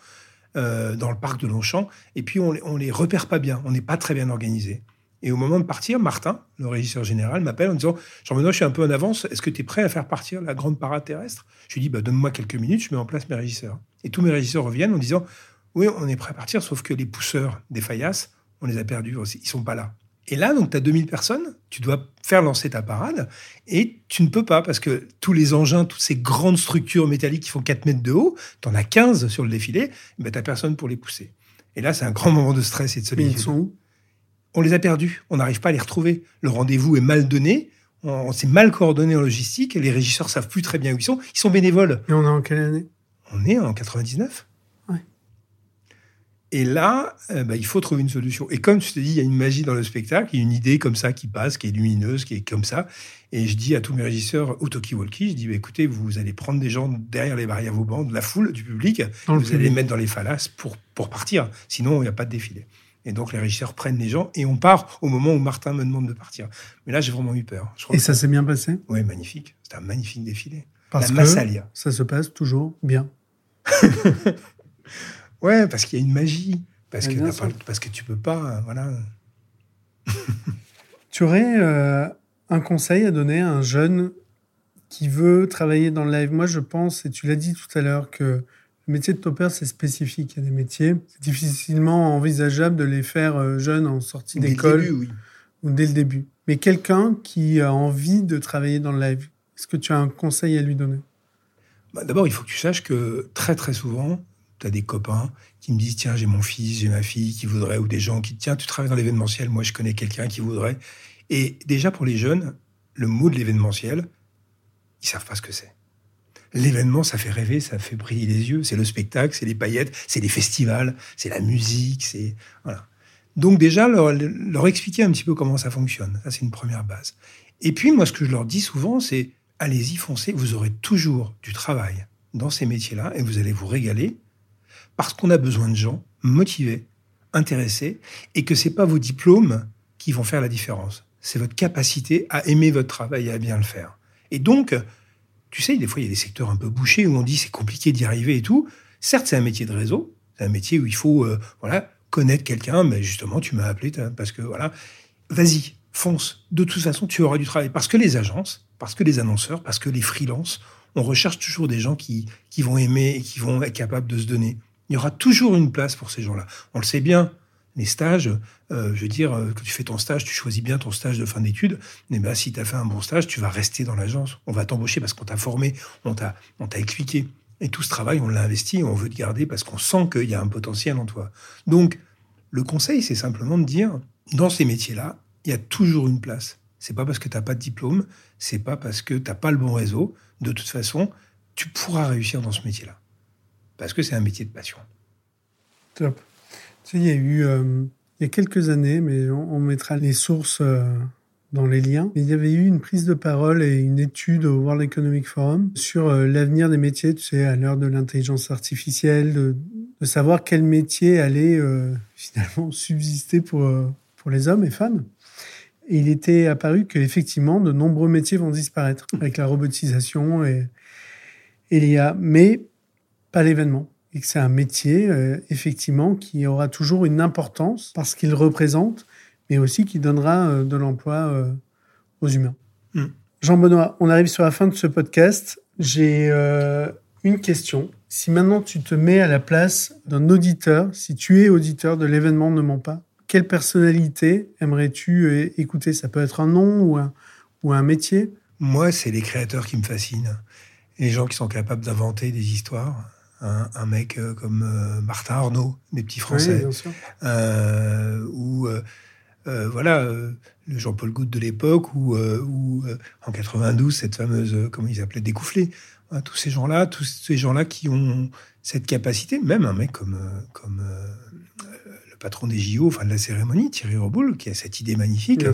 euh, dans le parc de Longchamp. Et puis, on, on les repère pas bien. On n'est pas très bien organisé. Et au moment de partir, Martin, le régisseur général, m'appelle en disant Jean-Benoît, je suis un peu en avance. Est-ce que tu es prêt à faire partir la grande terrestre? Je lui dis bah, Donne-moi quelques minutes, je mets en place mes régisseurs. Et tous mes régisseurs reviennent en disant Oui, on est prêt à partir, sauf que les pousseurs des faïasses, on les a perdus. Ils sont pas là. Et là, donc, tu as 2000 personnes, tu dois faire lancer ta parade, et tu ne peux pas, parce que tous les engins, toutes ces grandes structures métalliques qui font 4 mètres de haut, tu en as 15 sur le défilé, ben, tu n'as personne pour les pousser. Et là, c'est un grand moment de stress et de solitude. ils sont où? On les a perdus, on n'arrive pas à les retrouver. Le rendez-vous est mal donné, on, s'est mal coordonné en logistique, les régisseurs savent plus très bien où ils sont. Ils sont bénévoles. Et on est en quelle année? On est en 99. Et là, euh, bah, il faut trouver une solution. Et comme je te dis, il y a une magie dans le spectacle, il y a une idée comme ça qui passe, qui est lumineuse, qui est comme ça. Et je dis à tous mes régisseurs au talkie-walkie, je dis, bah, écoutez, vous allez prendre des gens derrière les barrières vauban, de la foule, du public, vous allez les mettre dans les falas pour, pour partir. Sinon, il n'y a pas de défilé. Et donc, les régisseurs prennent les gens et on part au moment où Martin me demande de partir. Mais là, j'ai vraiment eu peur. et ça s'est bien passé? Oui, magnifique. C'était un magnifique défilé. Parce la que ça se passe toujours bien. Ouais, parce qu'il y a une magie. Parce, que, pas, parce que tu peux pas. Voilà. tu aurais euh, un conseil à donner à un jeune qui veut travailler dans le live? Moi, je pense, et tu l'as dit tout à l'heure, que le métier de topper, c'est spécifique. Il y a des métiers, c'est difficilement envisageable de les faire euh, jeunes en sortie d'école. Oui. Ou dès le début. Mais quelqu'un qui a envie de travailler dans le live, est-ce que tu as un conseil à lui donner? Bah, D'abord, il faut que tu saches que très très souvent, tu as des copains qui me disent tiens j'ai mon fils j'ai ma fille qui voudrait ou des gens qui tiens tu travailles dans l'événementiel moi je connais quelqu'un qui voudrait. Et déjà pour les jeunes le mot de l'événementiel ils savent pas ce que c'est. L'événement ça fait rêver ça fait briller les yeux. C'est le spectacle c'est les paillettes c'est les festivals c'est la musique c'est voilà. Donc déjà leur, leur expliquer un petit peu comment ça fonctionne. Ça c'est une première base. Et puis moi ce que je leur dis souvent c'est allez-y foncez. Vous aurez toujours du travail dans ces métiers-là et vous allez vous régaler parce qu'on a besoin de gens motivés, intéressés, et que c'est pas vos diplômes qui vont faire la différence. C'est votre capacité à aimer votre travail et à bien le faire. Et donc, tu sais, des fois, il y a des secteurs un peu bouchés où on dit c'est compliqué d'y arriver et tout. Certes, c'est un métier de réseau, c'est un métier où il faut euh, voilà connaître quelqu'un, mais justement, tu m'as appelé parce que voilà, vas-y, fonce. De toute façon, tu auras du travail parce que les agences, parce que les annonceurs, parce que les freelances, on recherche toujours des gens qui, qui vont aimer et qui vont être capables de se donner. Il y aura toujours une place pour ces gens-là. On le sait bien, les stages, euh, je veux dire, euh, quand tu fais ton stage, tu choisis bien ton stage de fin d'études. Mais ben, si tu as fait un bon stage, tu vas rester dans l'agence. On va t'embaucher parce qu'on t'a formé, on t'a, expliqué. Et tout ce travail, on l'a investi, on veut te garder parce qu'on sent qu'il y a un potentiel en toi. Donc, le conseil, c'est simplement de dire, dans ces métiers-là, il y a toujours une place. C'est pas parce que tu n'as pas de diplôme, c'est pas parce que tu n'as pas le bon réseau. De toute façon, tu pourras réussir dans ce métier-là. Parce que c'est un métier de passion. Top. Tu sais, il y a eu, euh, il y a quelques années, mais on, mettra les sources euh, dans les liens. Il y avait eu une prise de parole et une étude au World Economic Forum sur euh, l'avenir des métiers, tu sais, à l'heure de l'intelligence artificielle, de, de, savoir quel métier allait finalement subsister pour, pour les hommes et femmes. Et il était apparu qu'effectivement, de nombreux métiers vont disparaître avec la robotisation et, et l'IA, mais pas l'événement. Et que c'est un métier, euh, effectivement, qui aura toujours une importance parce qu'il représente, mais aussi qui donnera euh, de l'emploi euh, aux humains. Mm. Jean-Benoît, on arrive sur la fin de ce podcast. J'ai une question. Si maintenant tu te mets à la place d'un auditeur, si tu es auditeur de l'événement Ne ment pas, quelle personnalité aimerais-tu écouter? Ça peut être un nom ou un, ou un métier? Moi, c'est les créateurs qui me fascinent. Les gens qui sont capables d'inventer des histoires. Un, mec euh, comme euh, Martin Arnaud, des petits Français. ou voilà, le Jean-Paul Goutte de l'époque, ou, en 92, cette fameuse, comment ils appelaient, découfflé. tous ces gens-là, tous ces gens-là qui ont cette capacité, même un mec comme, comme patron des JO, enfin de la cérémonie, Thierry Roboul, qui a cette idée magnifique.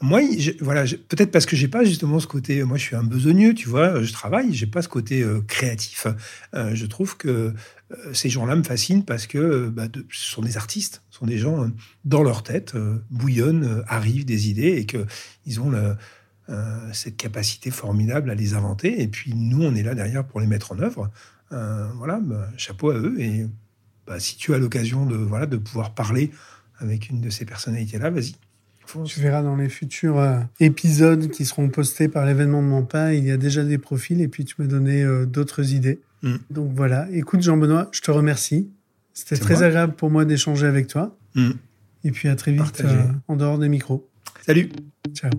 Moi, voilà, peut-être parce que j'ai pas justement ce côté. Moi, je suis un besogneux, tu vois. Je travaille, j'ai pas ce côté euh, créatif. Euh, je trouve que euh, ces gens-là me fascinent parce que bah, ce sont des artistes, ce sont des gens dans leur tête bouillonnent, arrivent des idées et que ils ont cette capacité formidable à les inventer. Et puis nous, on est là derrière pour les mettre en œuvre. voilà, bah, chapeau à eux et bah, si tu as l'occasion de, voilà, de pouvoir parler avec une de ces personnalités-là, vas-y. Tu verras dans les futurs euh, épisodes qui seront postés par l'événement de Mampa, il y a déjà des profils et puis tu m'as donné euh, d'autres idées. Mm. Donc voilà, écoute Jean-Benoît, je te remercie. C'était très agréable pour moi d'échanger avec toi. Mm. Et puis à très vite euh, en dehors des micros. Salut. Ciao.